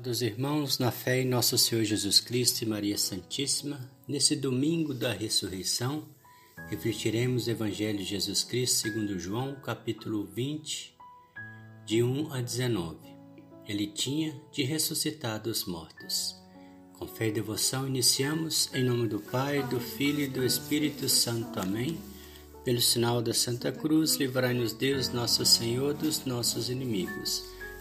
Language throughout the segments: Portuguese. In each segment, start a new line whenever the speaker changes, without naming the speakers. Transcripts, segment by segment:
Amados irmãos, na fé em nosso Senhor Jesus Cristo e Maria Santíssima, nesse domingo da ressurreição, refletiremos o Evangelho de Jesus Cristo segundo João, capítulo 20, de 1 a 19. Ele tinha de ressuscitar dos mortos. Com fé e devoção iniciamos em nome do Pai, do Filho e do Espírito Santo. Amém. Pelo sinal da Santa Cruz, livrai-nos Deus, nosso Senhor, dos nossos inimigos.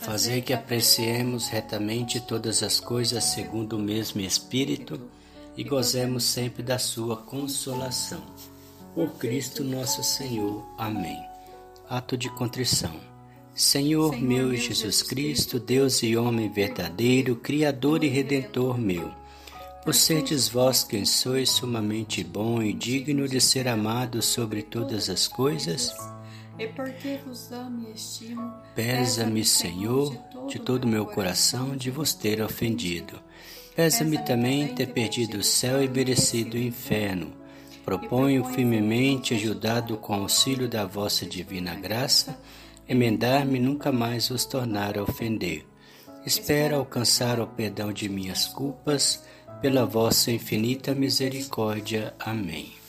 Fazer que apreciemos retamente todas as coisas segundo o mesmo Espírito e gozemos sempre da Sua consolação. Por Cristo nosso Senhor. Amém. Ato de contrição. Senhor, meu Jesus Cristo, Deus e homem verdadeiro, Criador e Redentor meu, por serdes vós quem sois sumamente bom e digno de ser amado sobre todas as coisas,
e porque vos amo e estimo,
pesa-me, Senhor, de todo o meu coração de vos ter ofendido. Pesa-me também ter perdido o céu e merecido o inferno. Proponho firmemente, ajudado com o auxílio da vossa divina graça, emendar-me nunca mais vos tornar a ofender. Espero alcançar o perdão de minhas culpas, pela vossa infinita misericórdia. Amém.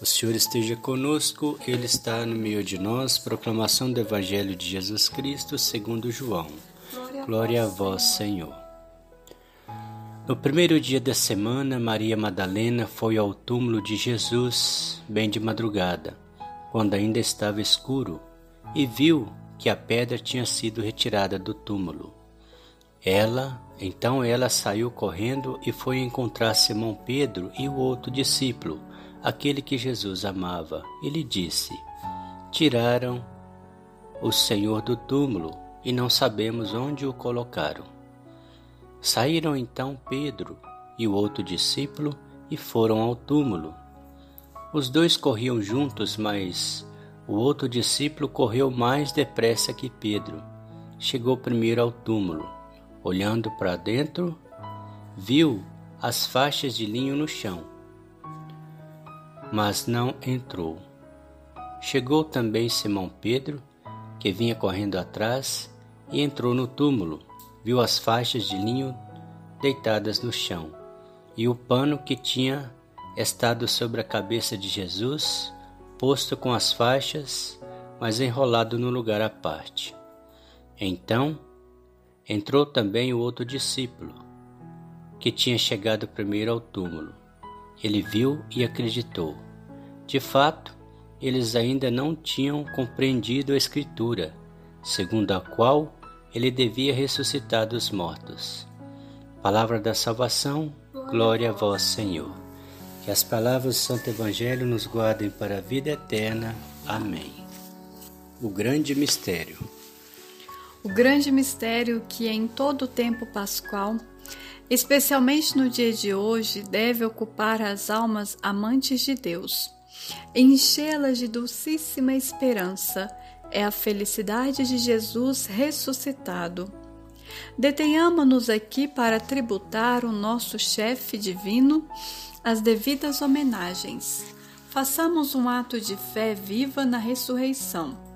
O Senhor esteja conosco, Ele está no meio de nós. Proclamação do Evangelho de Jesus Cristo, segundo João. Glória a vós, Senhor. No primeiro dia da semana, Maria Madalena foi ao túmulo de Jesus, bem de madrugada, quando ainda estava escuro, e viu que a pedra tinha sido retirada do túmulo. Ela, então ela saiu correndo e foi encontrar Simão Pedro e o outro discípulo aquele que Jesus amava, e lhe disse: Tiraram o Senhor do túmulo e não sabemos onde o colocaram. Saíram então Pedro e o outro discípulo e foram ao túmulo. Os dois corriam juntos, mas o outro discípulo correu mais depressa que Pedro. Chegou primeiro ao túmulo. Olhando para dentro, viu as faixas de linho no chão mas não entrou. Chegou também Simão Pedro, que vinha correndo atrás, e entrou no túmulo, viu as faixas de linho deitadas no chão, e o pano que tinha estado sobre a cabeça de Jesus, posto com as faixas, mas enrolado no lugar à parte. Então entrou também o outro discípulo, que tinha chegado primeiro ao túmulo ele viu e acreditou. De fato, eles ainda não tinham compreendido a Escritura, segundo a qual ele devia ressuscitar dos mortos. Palavra da salvação, glória a vós, Senhor. Que as palavras do Santo Evangelho nos guardem para a vida eterna. Amém. O grande mistério.
O grande mistério que em todo o tempo pascual especialmente no dia de hoje, deve ocupar as almas amantes de Deus. Enchê-las de dulcíssima esperança é a felicidade de Jesus ressuscitado. Detenhamo-nos aqui para tributar o nosso chefe divino as devidas homenagens. Façamos um ato de fé viva na ressurreição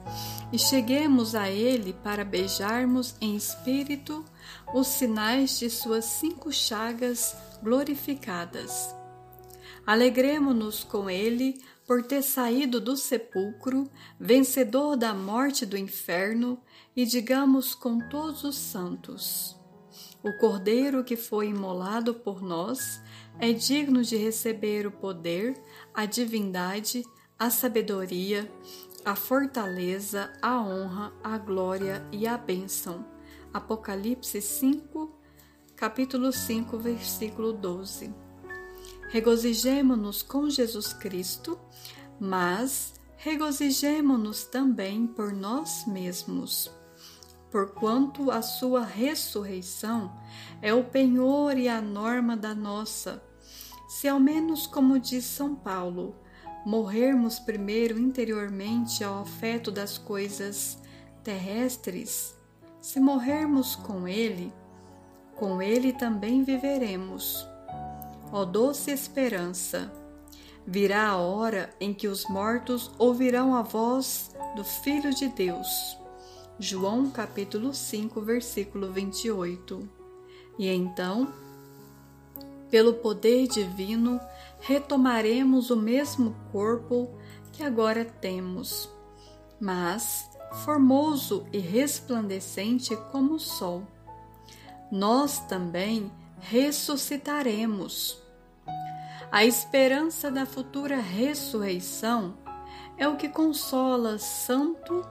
e cheguemos a Ele para beijarmos em espírito os sinais de suas cinco chagas glorificadas. Alegremo-nos com Ele por ter saído do sepulcro, vencedor da morte do inferno, e digamos com todos os santos: O Cordeiro que foi imolado por nós é digno de receber o poder, a divindade, a sabedoria, a fortaleza, a honra, a glória e a bênção. Apocalipse 5, capítulo 5, versículo 12. Regozijemo-nos com Jesus Cristo, mas regozijemo-nos também por nós mesmos, porquanto a sua ressurreição é o penhor e a norma da nossa se ao menos, como diz São Paulo, morrermos primeiro interiormente ao afeto das coisas terrestres, se morrermos com Ele, com Ele também viveremos. Ó doce esperança! Virá a hora em que os mortos ouvirão a voz do Filho de Deus. João capítulo 5, versículo 28. E então, pelo poder divino, retomaremos o mesmo corpo que agora temos, mas formoso e resplandecente como o sol. Nós também ressuscitaremos. A esperança da futura ressurreição é o que consola Santo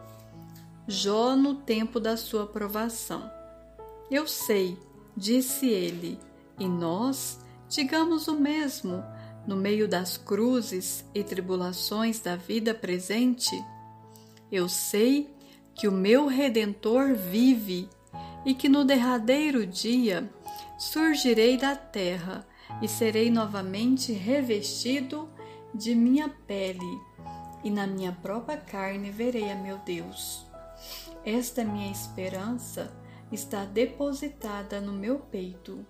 Jó no tempo da sua provação. Eu sei, disse ele, e nós digamos o mesmo no meio das cruzes e tribulações da vida presente? Eu sei que o meu Redentor vive e que no derradeiro dia surgirei da terra e serei novamente revestido de minha pele, e na minha própria carne verei a meu Deus. Esta minha esperança está depositada no meu peito.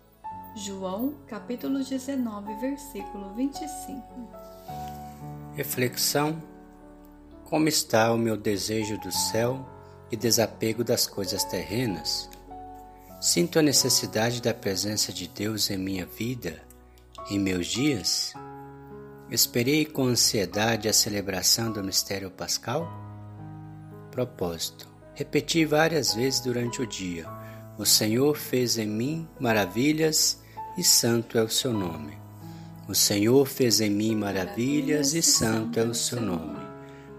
João capítulo 19, versículo 25.
Reflexão: Como está o meu desejo do céu e desapego das coisas terrenas? Sinto a necessidade da presença de Deus em minha vida, em meus dias? Esperei com ansiedade a celebração do mistério pascal? Propósito: Repeti várias vezes durante o dia: O Senhor fez em mim maravilhas e santo é o seu nome. O Senhor fez em mim maravilhas e santo é o seu nome.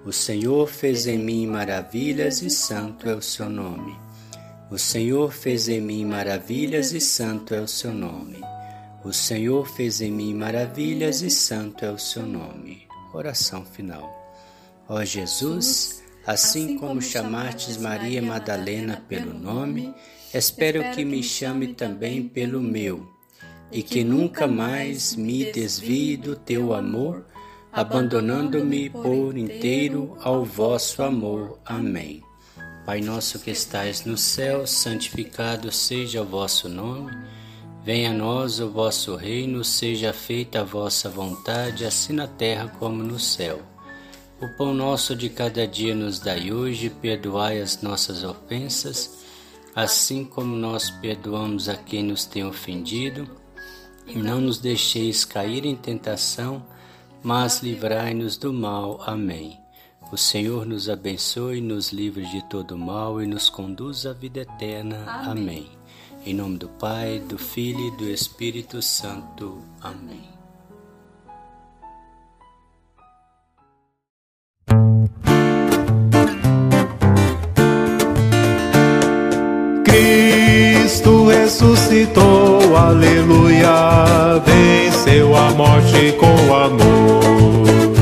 O Senhor fez em mim maravilhas e santo é o seu nome. O Senhor fez em mim maravilhas e santo é o seu nome. O Senhor fez em mim maravilhas e santo é o seu nome. Oração final. Ó Jesus, assim como chamastes Maria Madalena pelo nome, espero que me chame também pelo meu e que nunca mais me desvie do teu amor, abandonando-me por inteiro ao vosso amor. Amém. Pai nosso que estais no céu, santificado seja o vosso nome. Venha a nós o vosso reino, seja feita a vossa vontade, assim na terra como no céu. O pão nosso de cada dia nos dai hoje, perdoai as nossas ofensas, assim como nós perdoamos a quem nos tem ofendido e não nos deixeis cair em tentação, mas livrai-nos do mal. Amém. O Senhor nos abençoe, nos livre de todo mal e nos conduz à vida eterna. Amém. Amém. Em nome do Pai, do Filho e do Espírito Santo. Amém. Cristo ressuscitou, aleluia, venceu a morte com amor.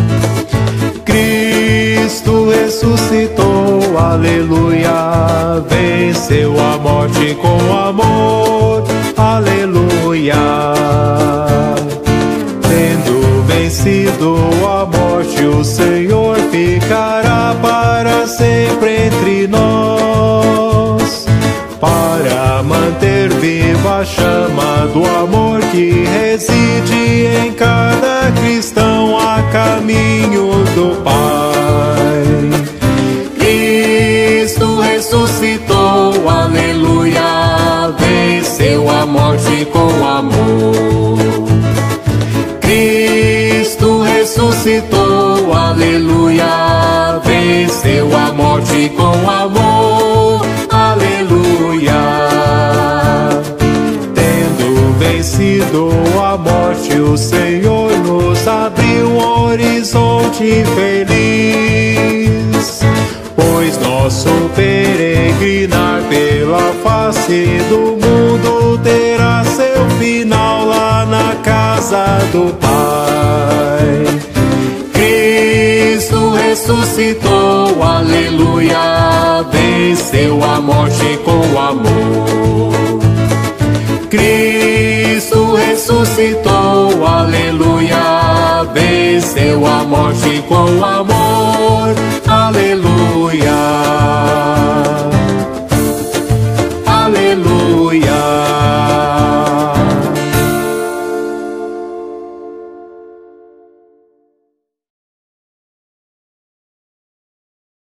Cristo ressuscitou, aleluia, venceu a morte com amor, aleluia. Morte com amor vencido a morte, o Senhor nos abriu um horizonte feliz. Pois nosso peregrinar pela face do mundo terá seu final lá na casa do Pai. Ressuscitou, aleluia, venceu a morte com amor. Cristo
ressuscitou, aleluia, venceu a morte com amor,